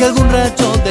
que algún rayo de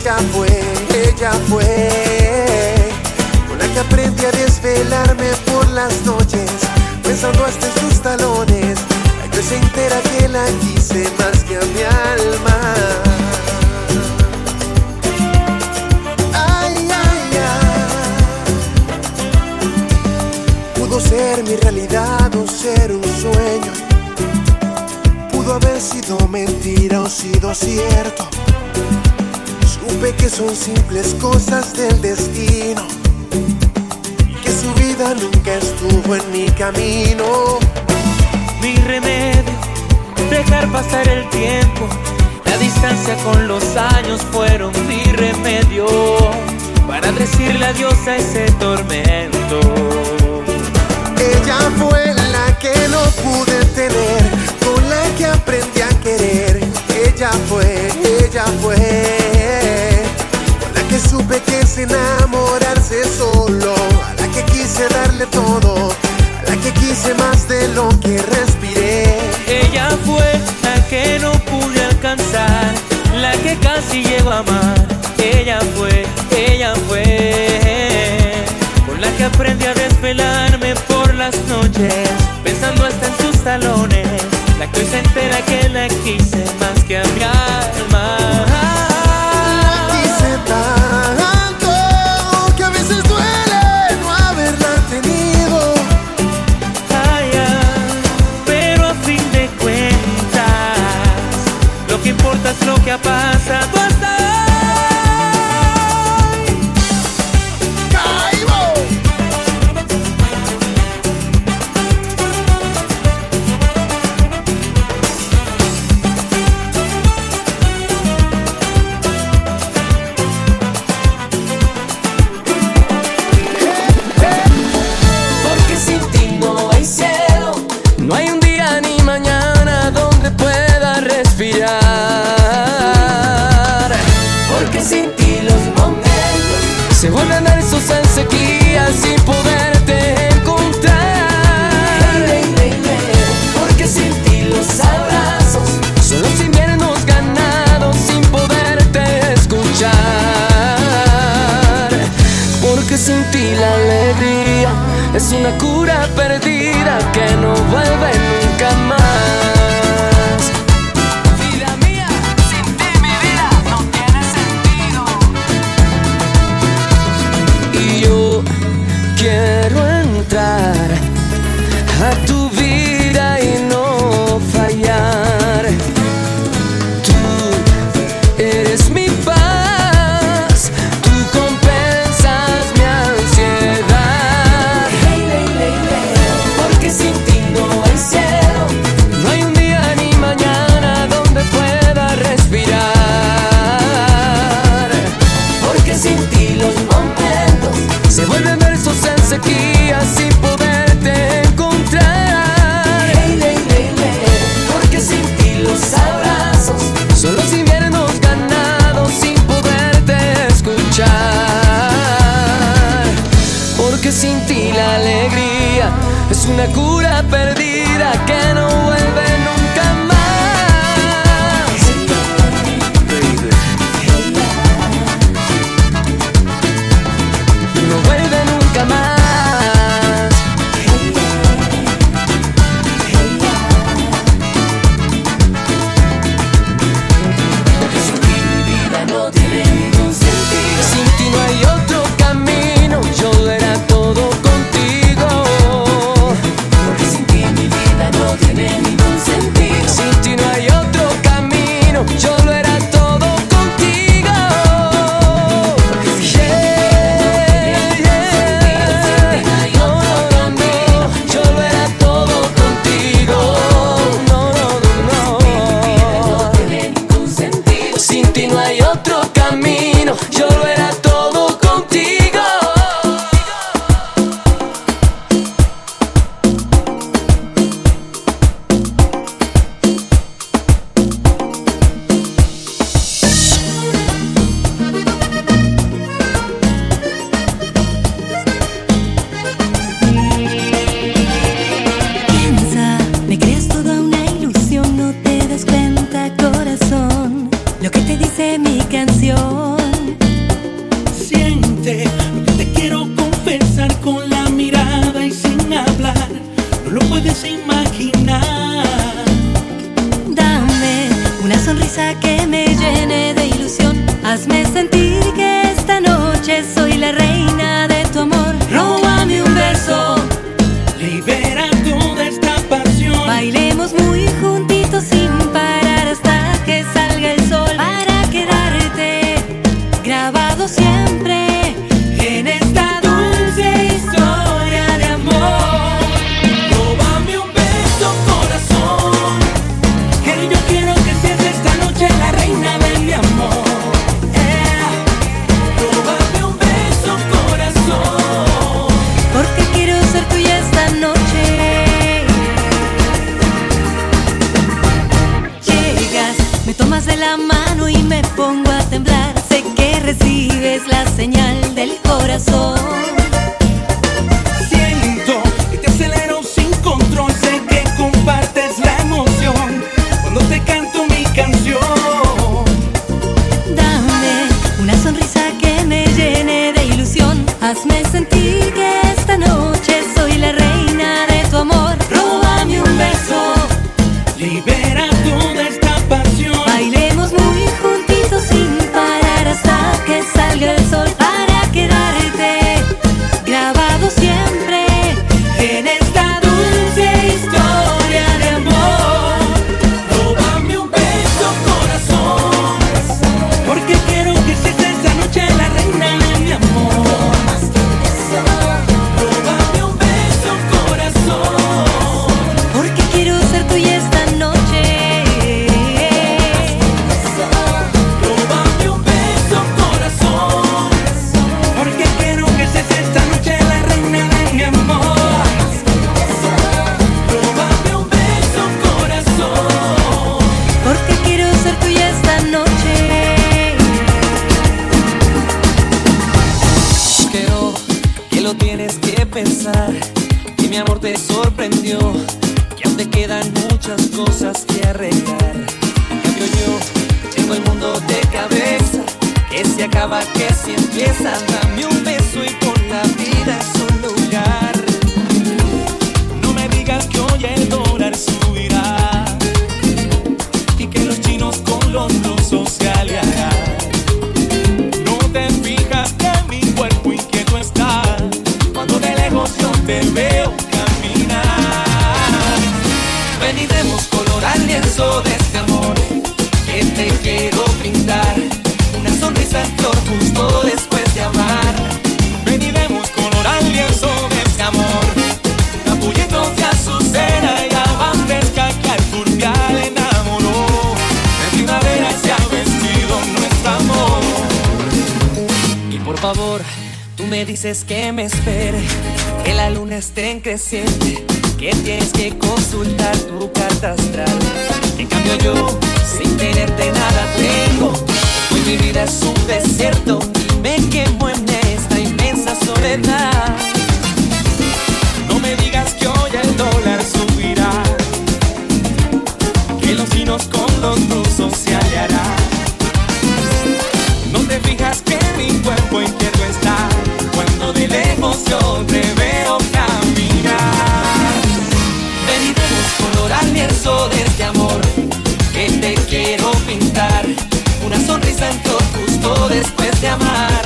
Ella fue, ella fue, con la que aprendí a desvelarme por las noches, pensando hasta en sus talones. La que se entera que la quise más que a mi alma. Ay, ay, ay. Pudo ser mi realidad o ser un sueño. Pudo haber sido mentira o sido cierto. Supe que son simples cosas del destino, que su vida nunca estuvo en mi camino. Mi remedio, dejar pasar el tiempo, la distancia con los años fueron mi remedio para decirle adiós a ese tormento. Ella fue la que no pude tener, con la que aprendí a querer. Ella fue, ella fue supe que es enamorarse solo. A la que quise darle todo, a la que quise más de lo que respiré. Ella fue la que no pude alcanzar, la que casi llegó a amar. Ella fue, ella fue, con la que aprendí a desvelarme por las noches, pensando hasta en sus talones. La que hoy se entera que la quise más que a mi alma. santo justo después de amar.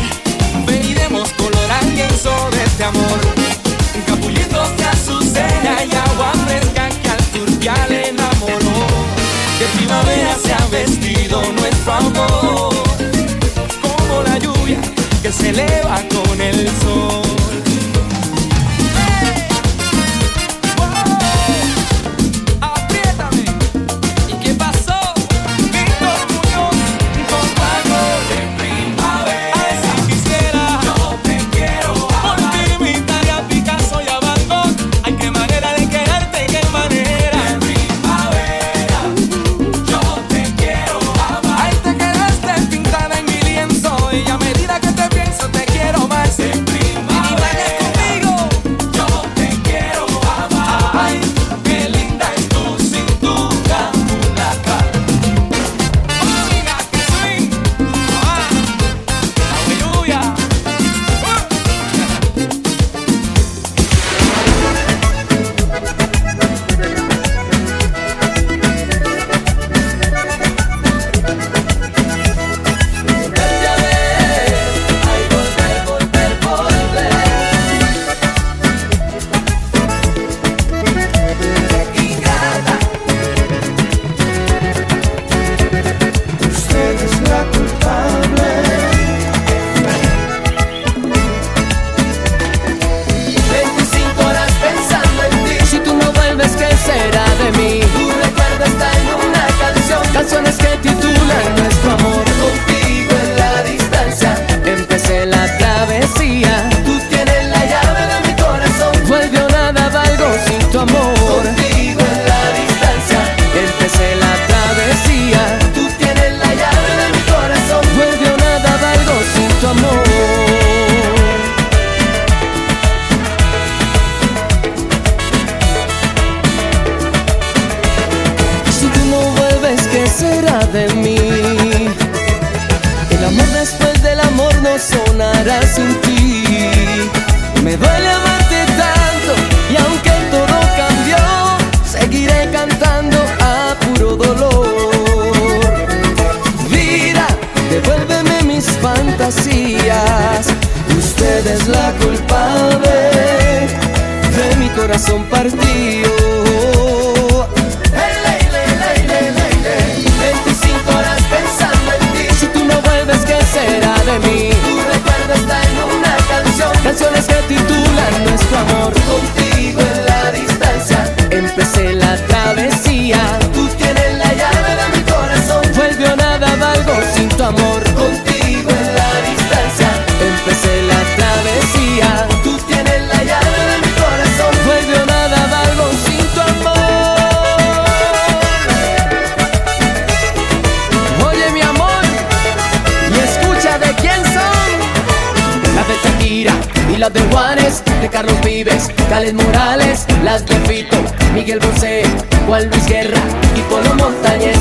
Ven color al lienzo de este amor. Capullitos de azucena y agua fresca que al turpial enamoró. De primavera se ha vestido nuestro amor. Como la lluvia que se eleva con el sol. de mí. El amor después del amor no sonará sin ti. Me duele amarte tanto y aunque todo cambió, seguiré cantando a puro dolor. Vida, devuélveme mis fantasías. Usted es la culpable de mi corazón partido. canciones que titulan nuestro amor. Contigo en la distancia empecé la travesía. de Juárez, de Carlos Vives, Cales Morales, Las de Fito, Miguel Bosé, Juan Luis Guerra y Polo Montañez.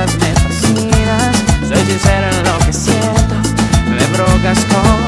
cosas me fascinas, soy sincero en lo que siento, me brocas con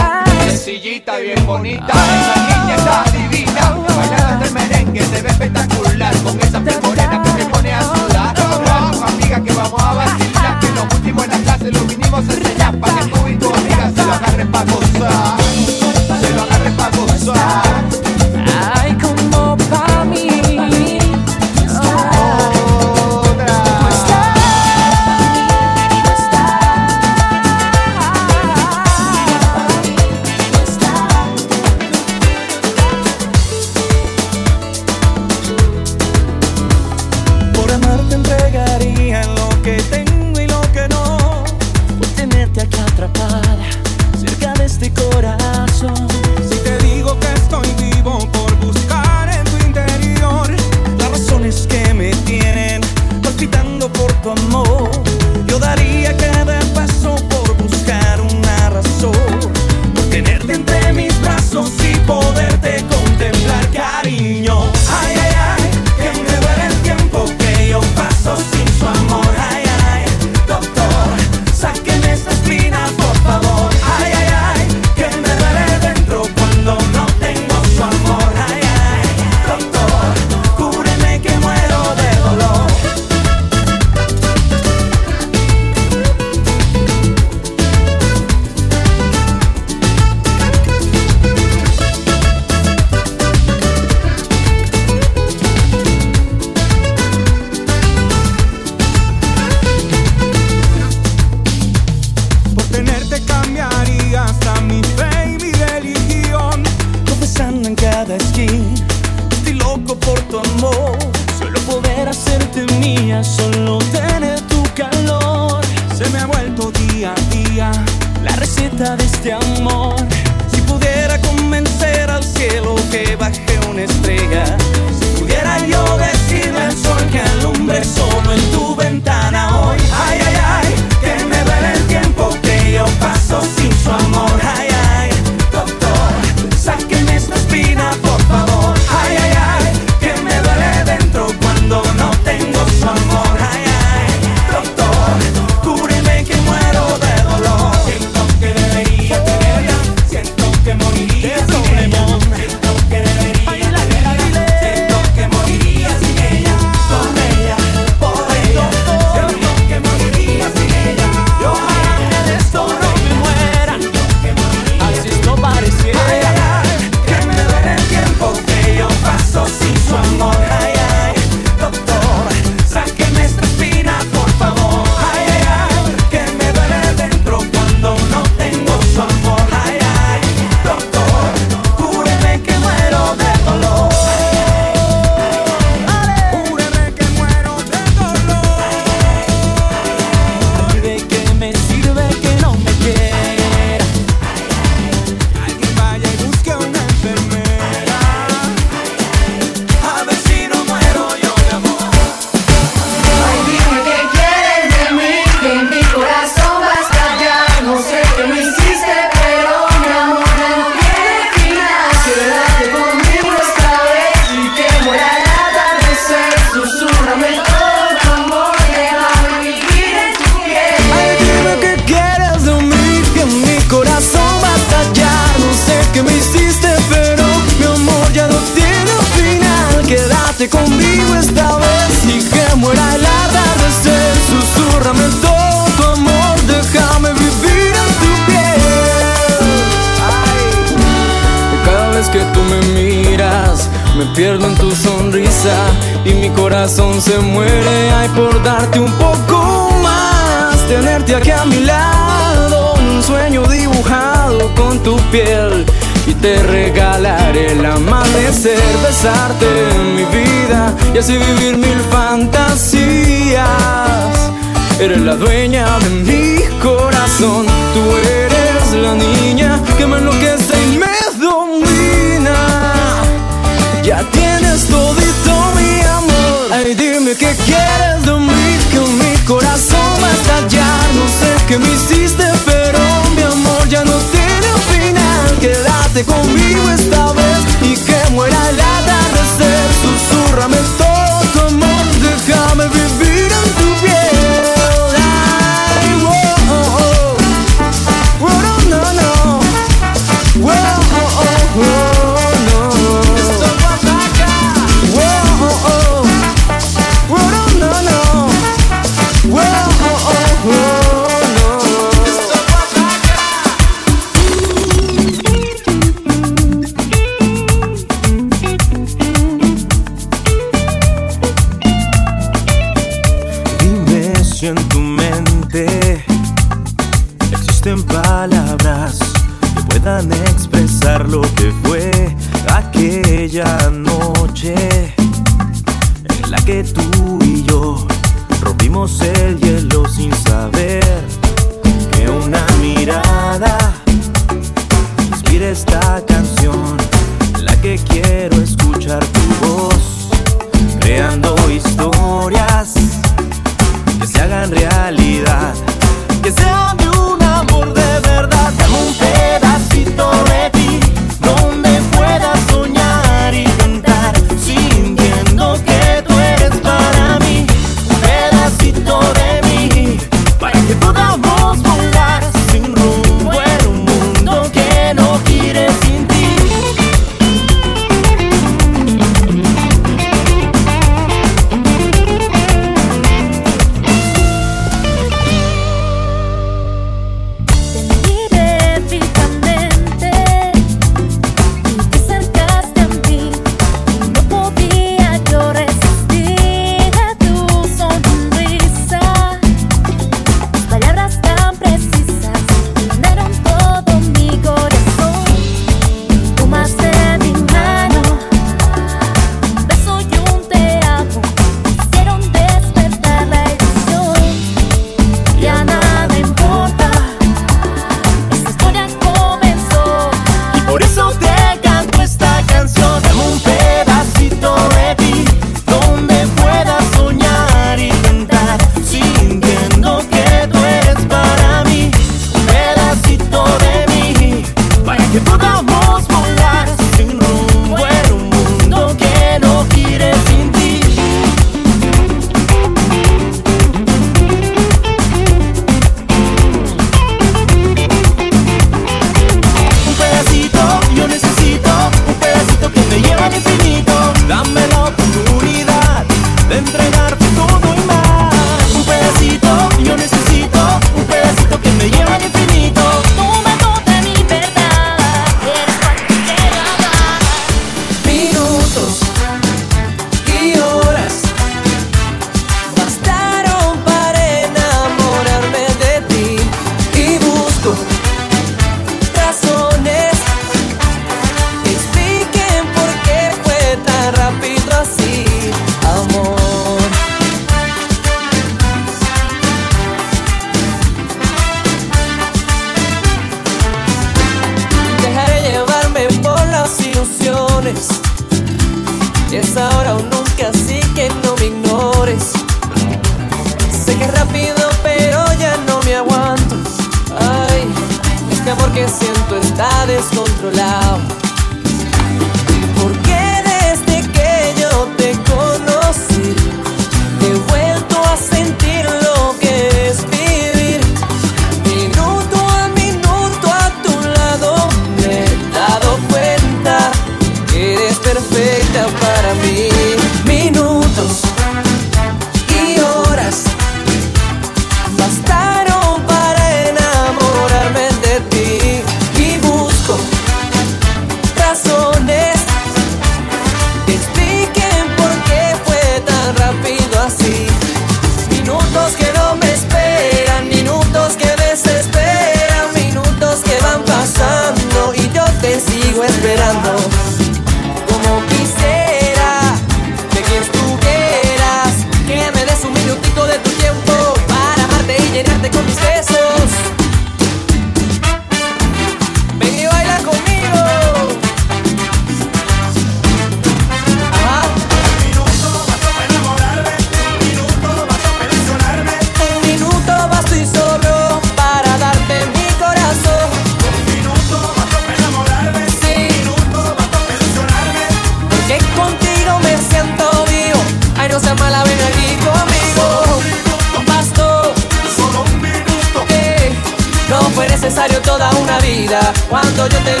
yo te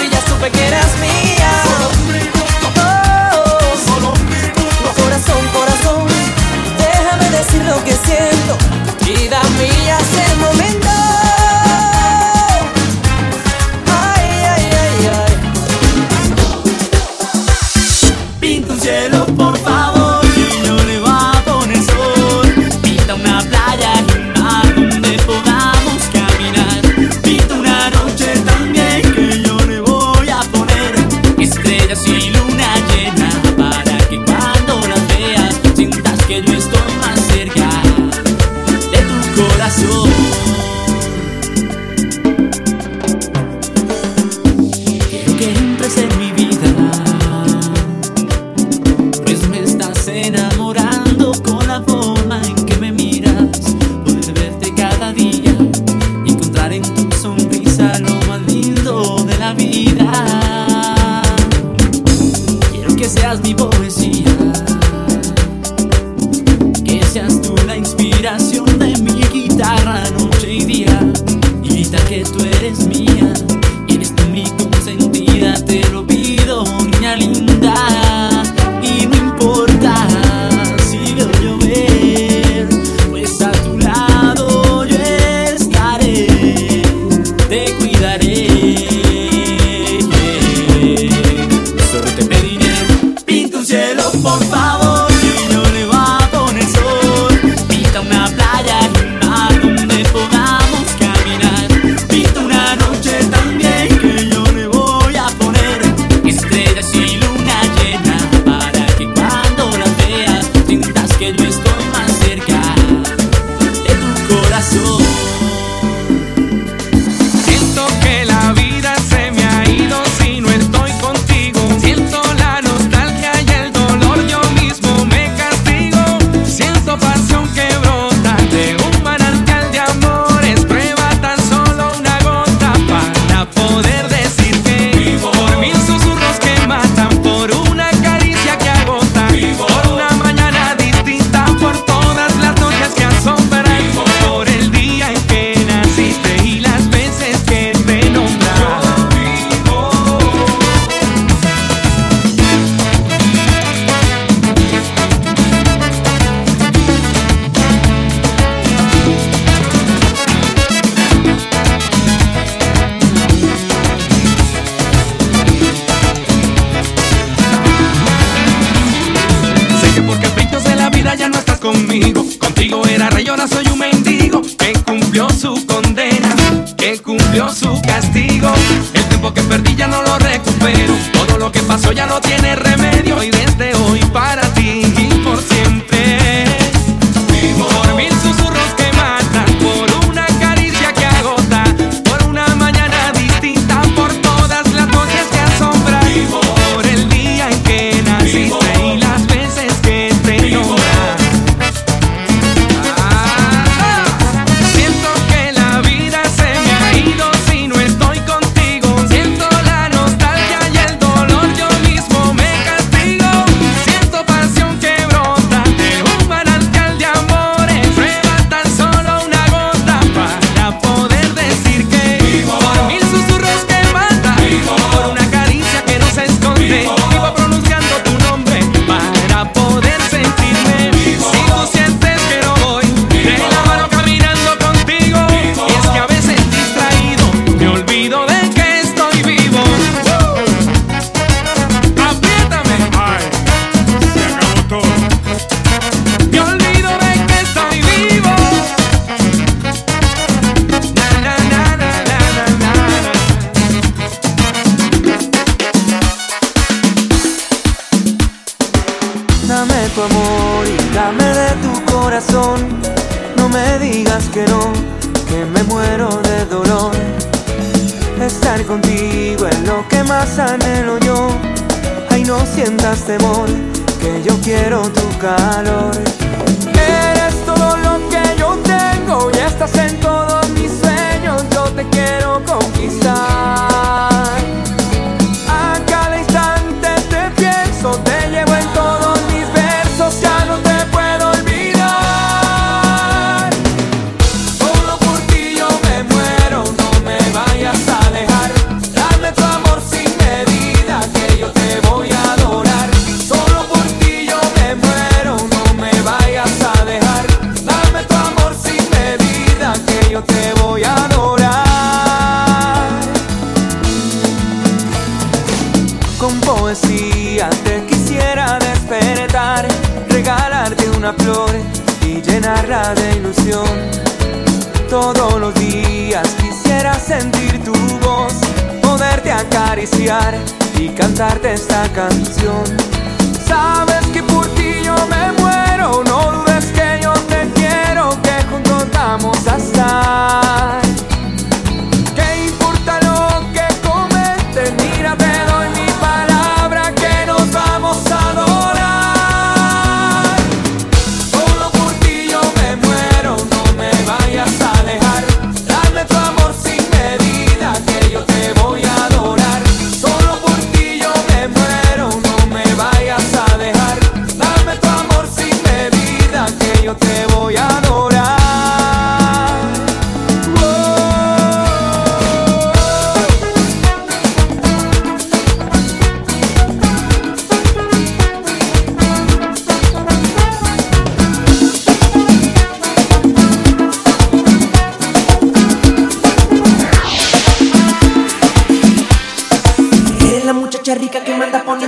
que yo quiero tu calor.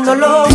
Que me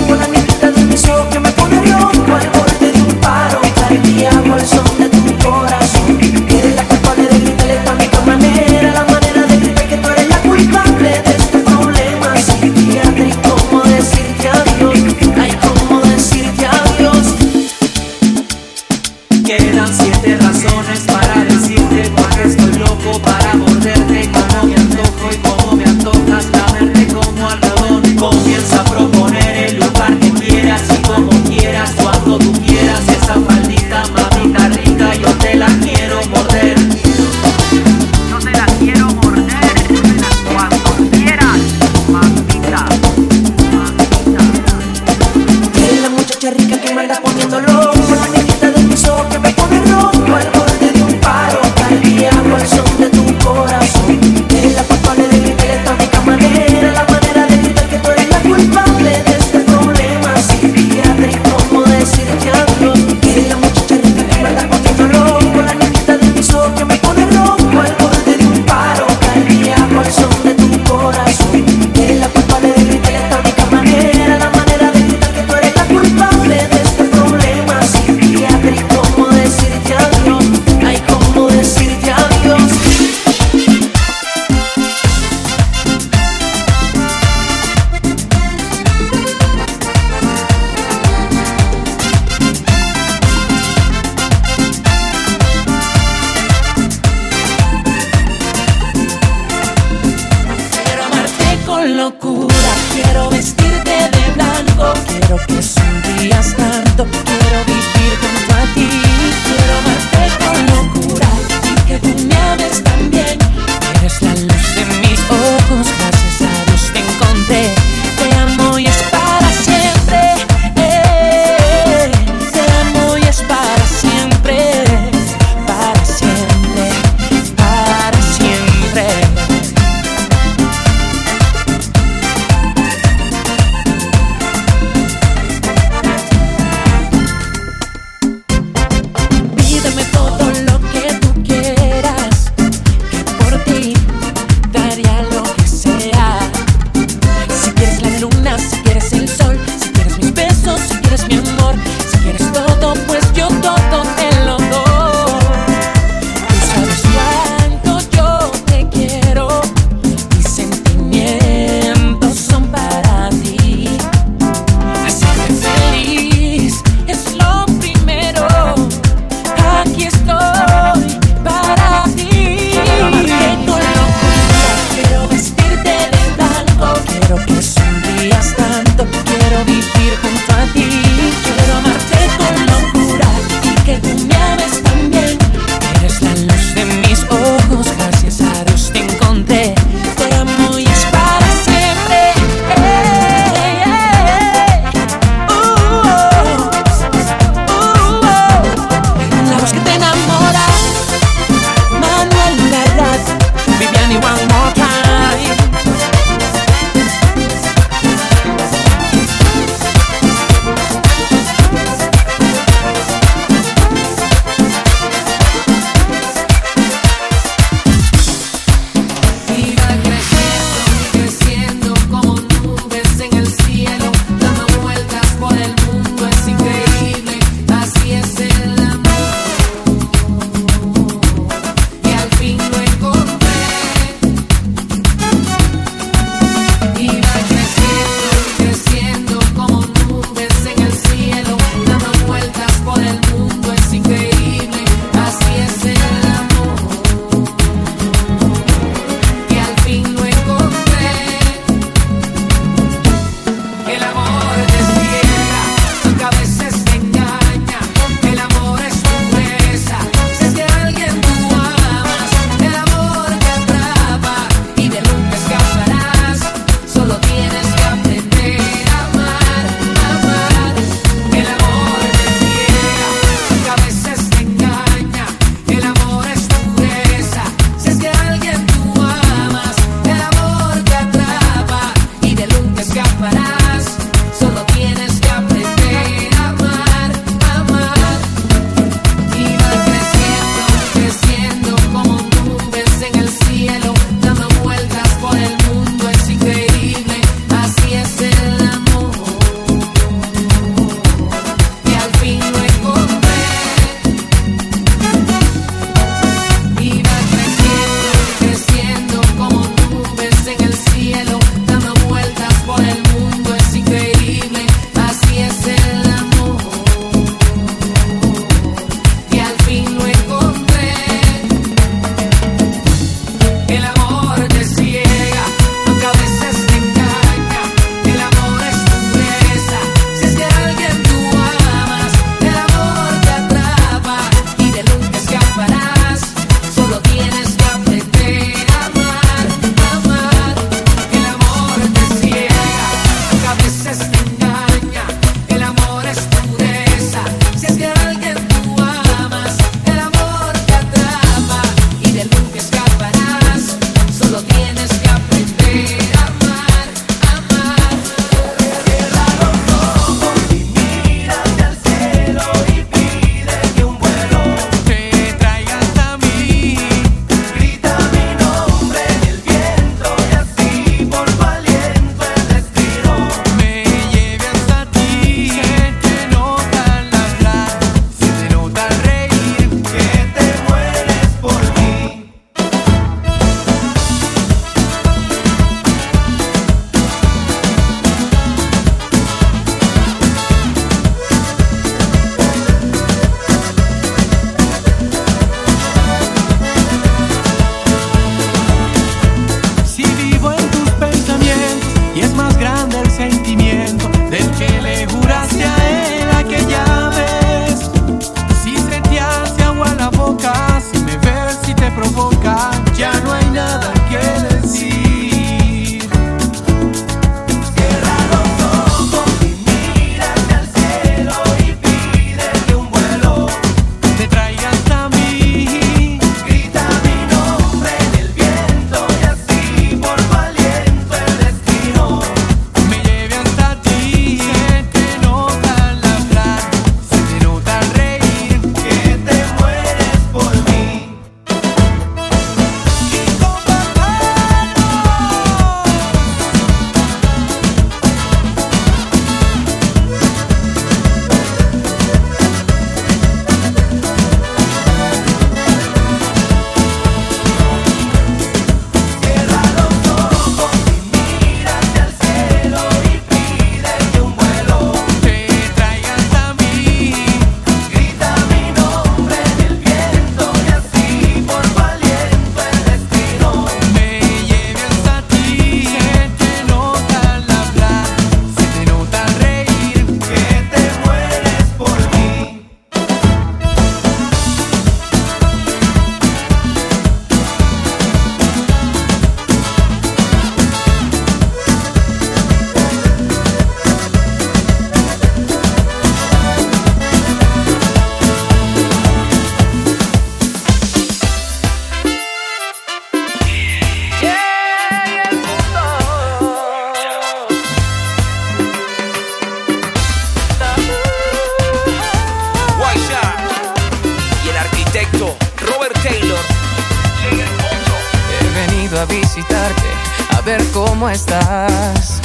a visitarte, a ver cómo estás.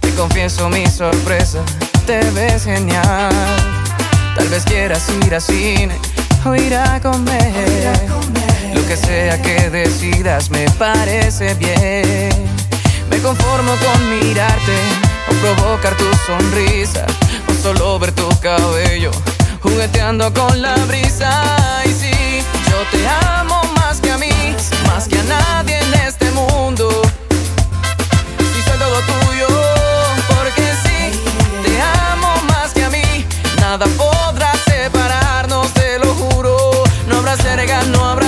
Te confieso mi sorpresa, te ves genial. Tal vez quieras ir a cine o ir a comer. Lo que sea que decidas me parece bien. Me conformo con mirarte o provocar tu sonrisa o solo ver tu cabello jugueteando con la brisa. Y yo te amo más que a mí, más que a nadie en este mundo. Si soy todo tuyo, porque sí, te amo más que a mí. Nada podrá separarnos, te lo juro. No habrá cerca, no habrá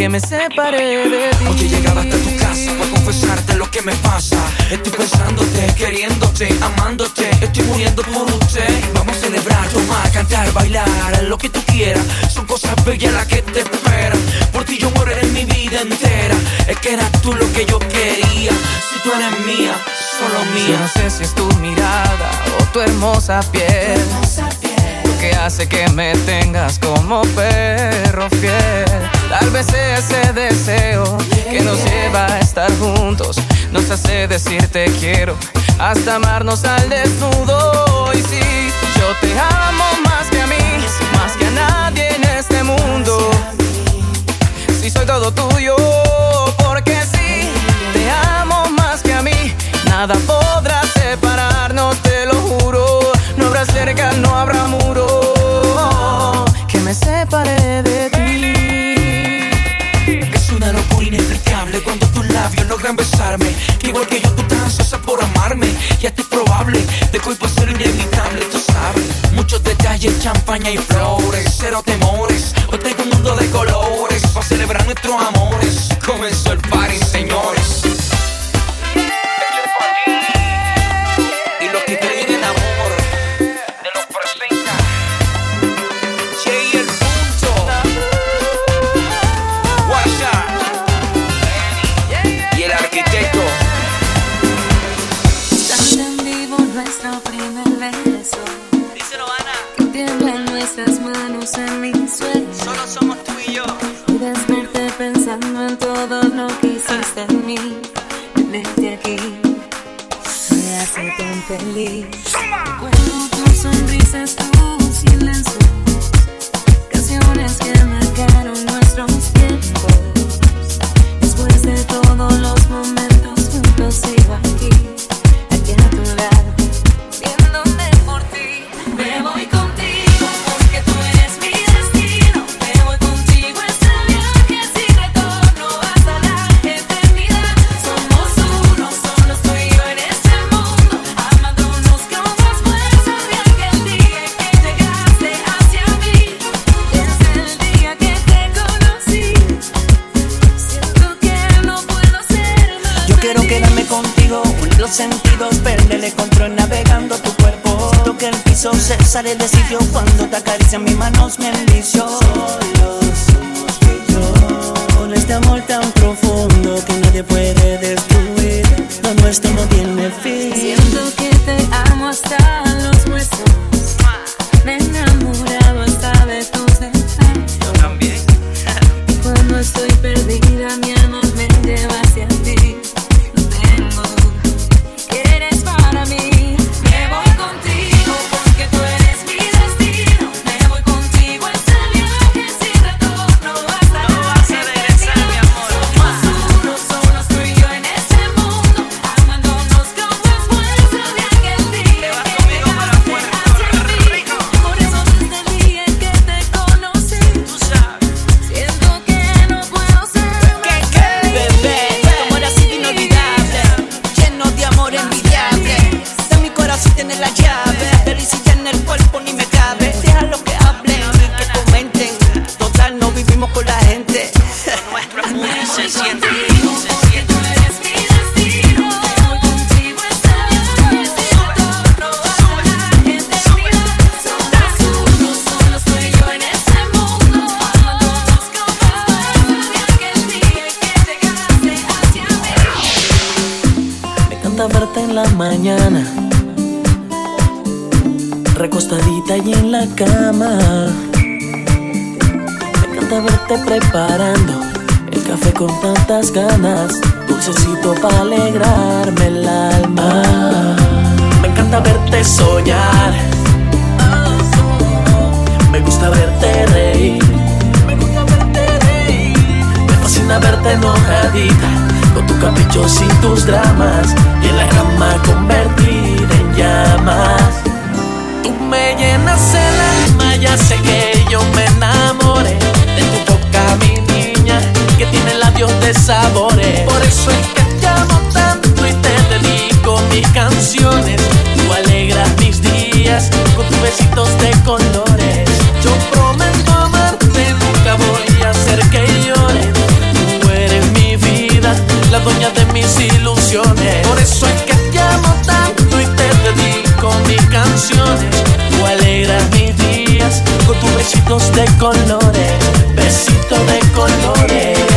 que me separe de ti. Hoy he llegado hasta tu casa para confesarte lo que me pasa. Estoy pensándote, queriéndote, amándote. Estoy muriendo por usted. Vamos a celebrar, tomar, cantar, bailar, lo que tú quieras. Son cosas bellas las que te esperan. Por ti yo moriré mi vida entera. Es que eras tú lo que yo quería. Si tú eres mía, solo Yo no mía. sé si es tu mirada o tu hermosa piel. Que hace que me tengas como perro fiel. Tal vez ese deseo que nos lleva a estar juntos. Nos hace decir te quiero hasta amarnos al desnudo. Y sí, yo te amo más que a mí, más que a nadie en este mundo. Si soy todo tuyo, porque sí, te amo más que a mí. Nada podrá separarnos, no habrá muro que me separe de ti. Es una locura inexplicable cuando tus labios logran besarme. Que igual que yo, tú ansiosa por amarme. Y hasta es probable de que hoy ser inevitable, tú sabes. Muchos detalles, champaña y flores, cero temores. Hoy tengo un mundo de colores para celebrar nuestros amores. Comenzó el party, señores. preparando el café con tantas ganas, dulcecito para alegrarme el alma. Me encanta verte soñar, me gusta verte reír, me gusta verte reír, me fascina verte enojadita con tus caprichos y tus dramas y en la cama convertida en llamas. Tú me llenas el alma, ya sé que yo me enamoro tiene labios de sabores. Por eso es que te amo tanto y te dedico mis canciones. Tú alegras mis días con tus besitos de colores. Yo prometo amarte, nunca voy a hacer que llores. Tú eres mi vida, la dueña de mis ilusiones. Por eso es que te amo tanto y te dedico mis canciones. Tú alegras mis días con tus besitos de colores, besito de colores.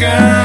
Girl.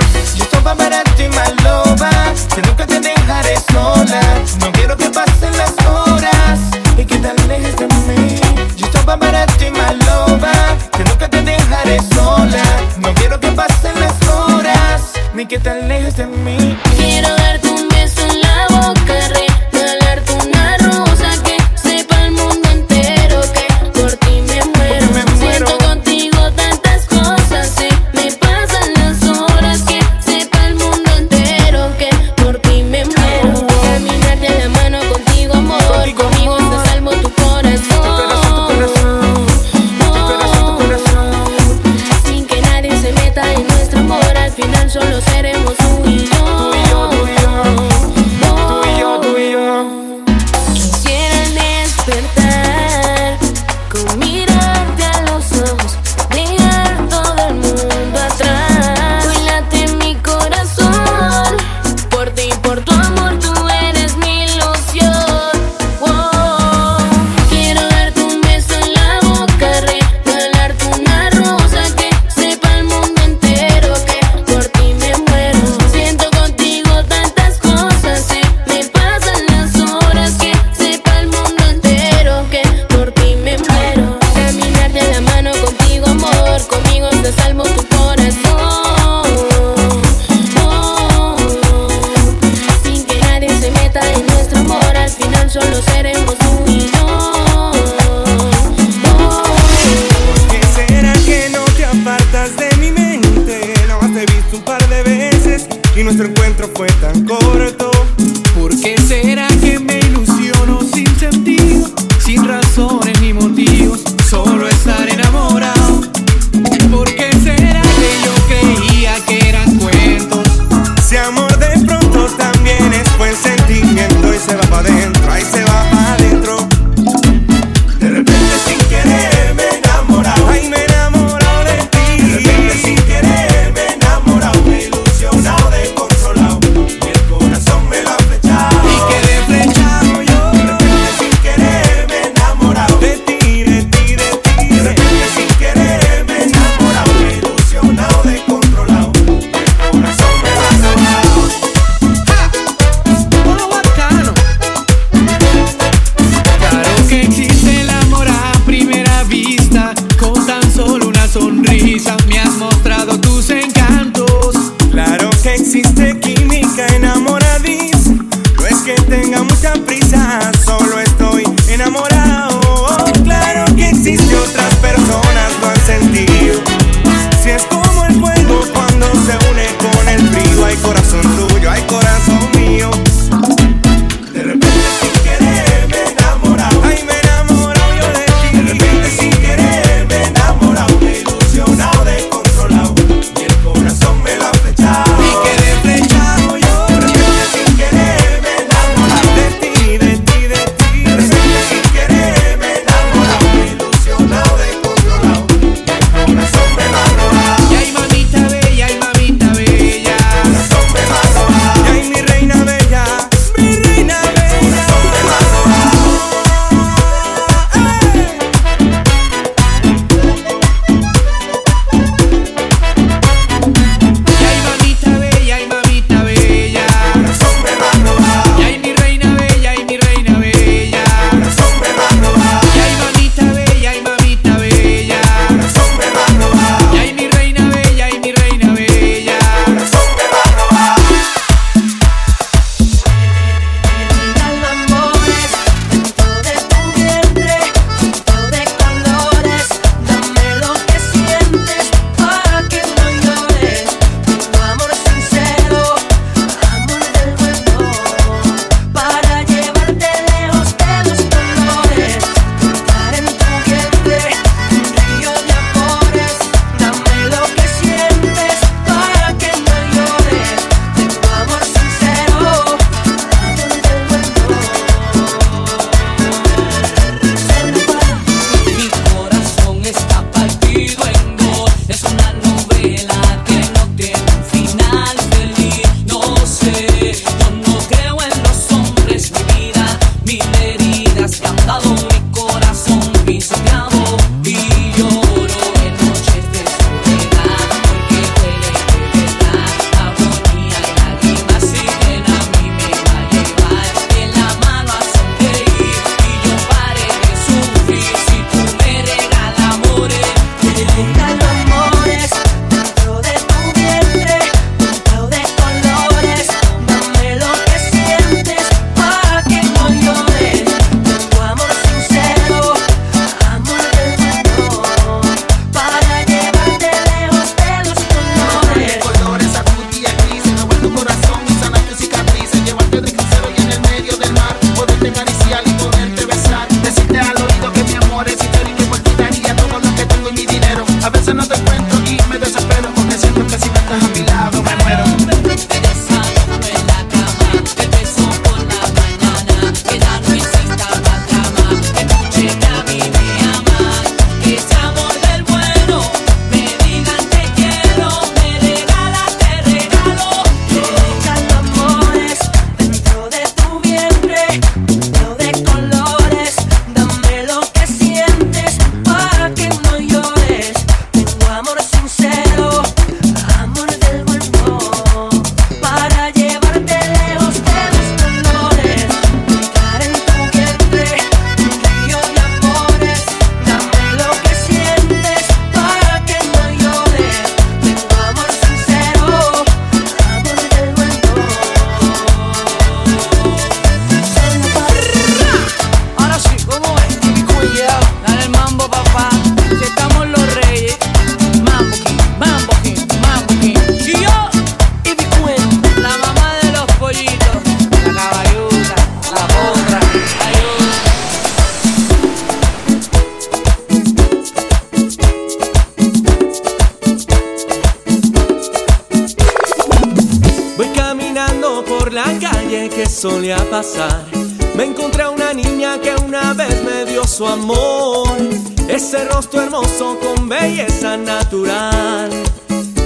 hermoso con belleza natural.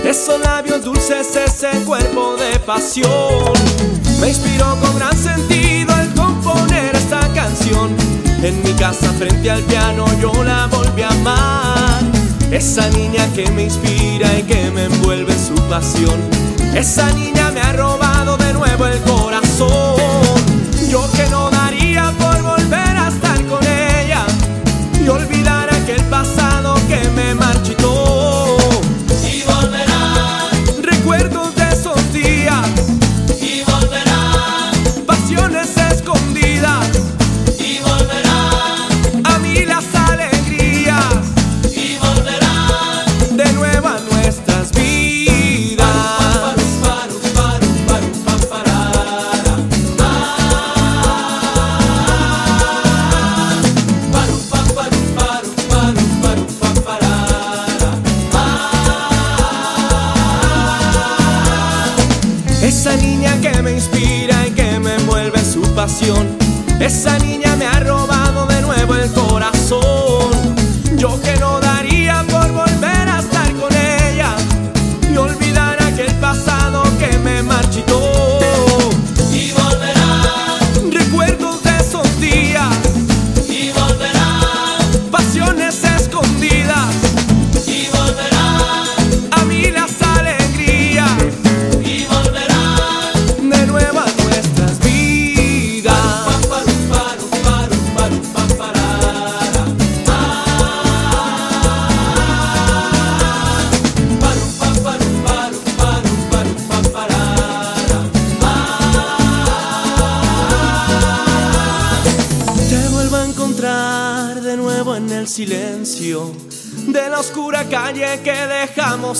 Esos labios dulces, ese cuerpo de pasión. Me inspiró con gran sentido al componer esta canción. En mi casa frente al piano yo la volví a amar. Esa niña que me inspira y que me envuelve su pasión. Esa niña me ha robado de nuevo el corazón. Yo que no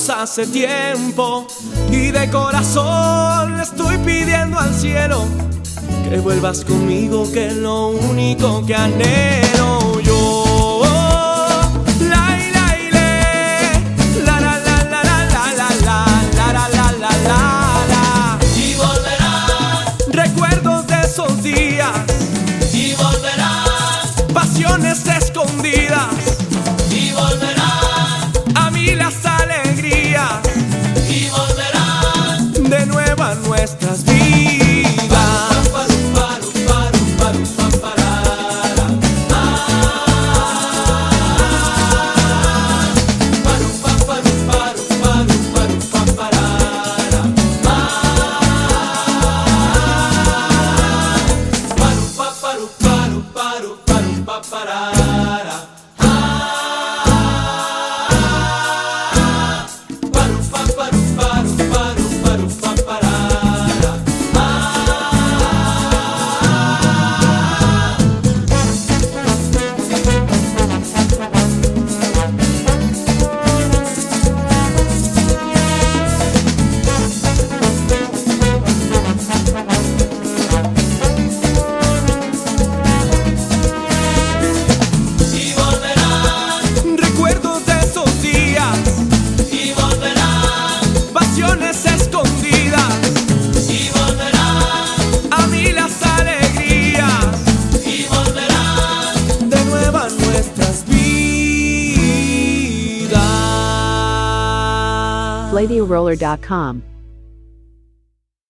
hace tiempo y de corazón le estoy pidiendo al cielo que vuelvas conmigo, que es lo único que anhelo yo. Y volverán recuerdos de esos días y volverán pasiones escondidas y volverán com.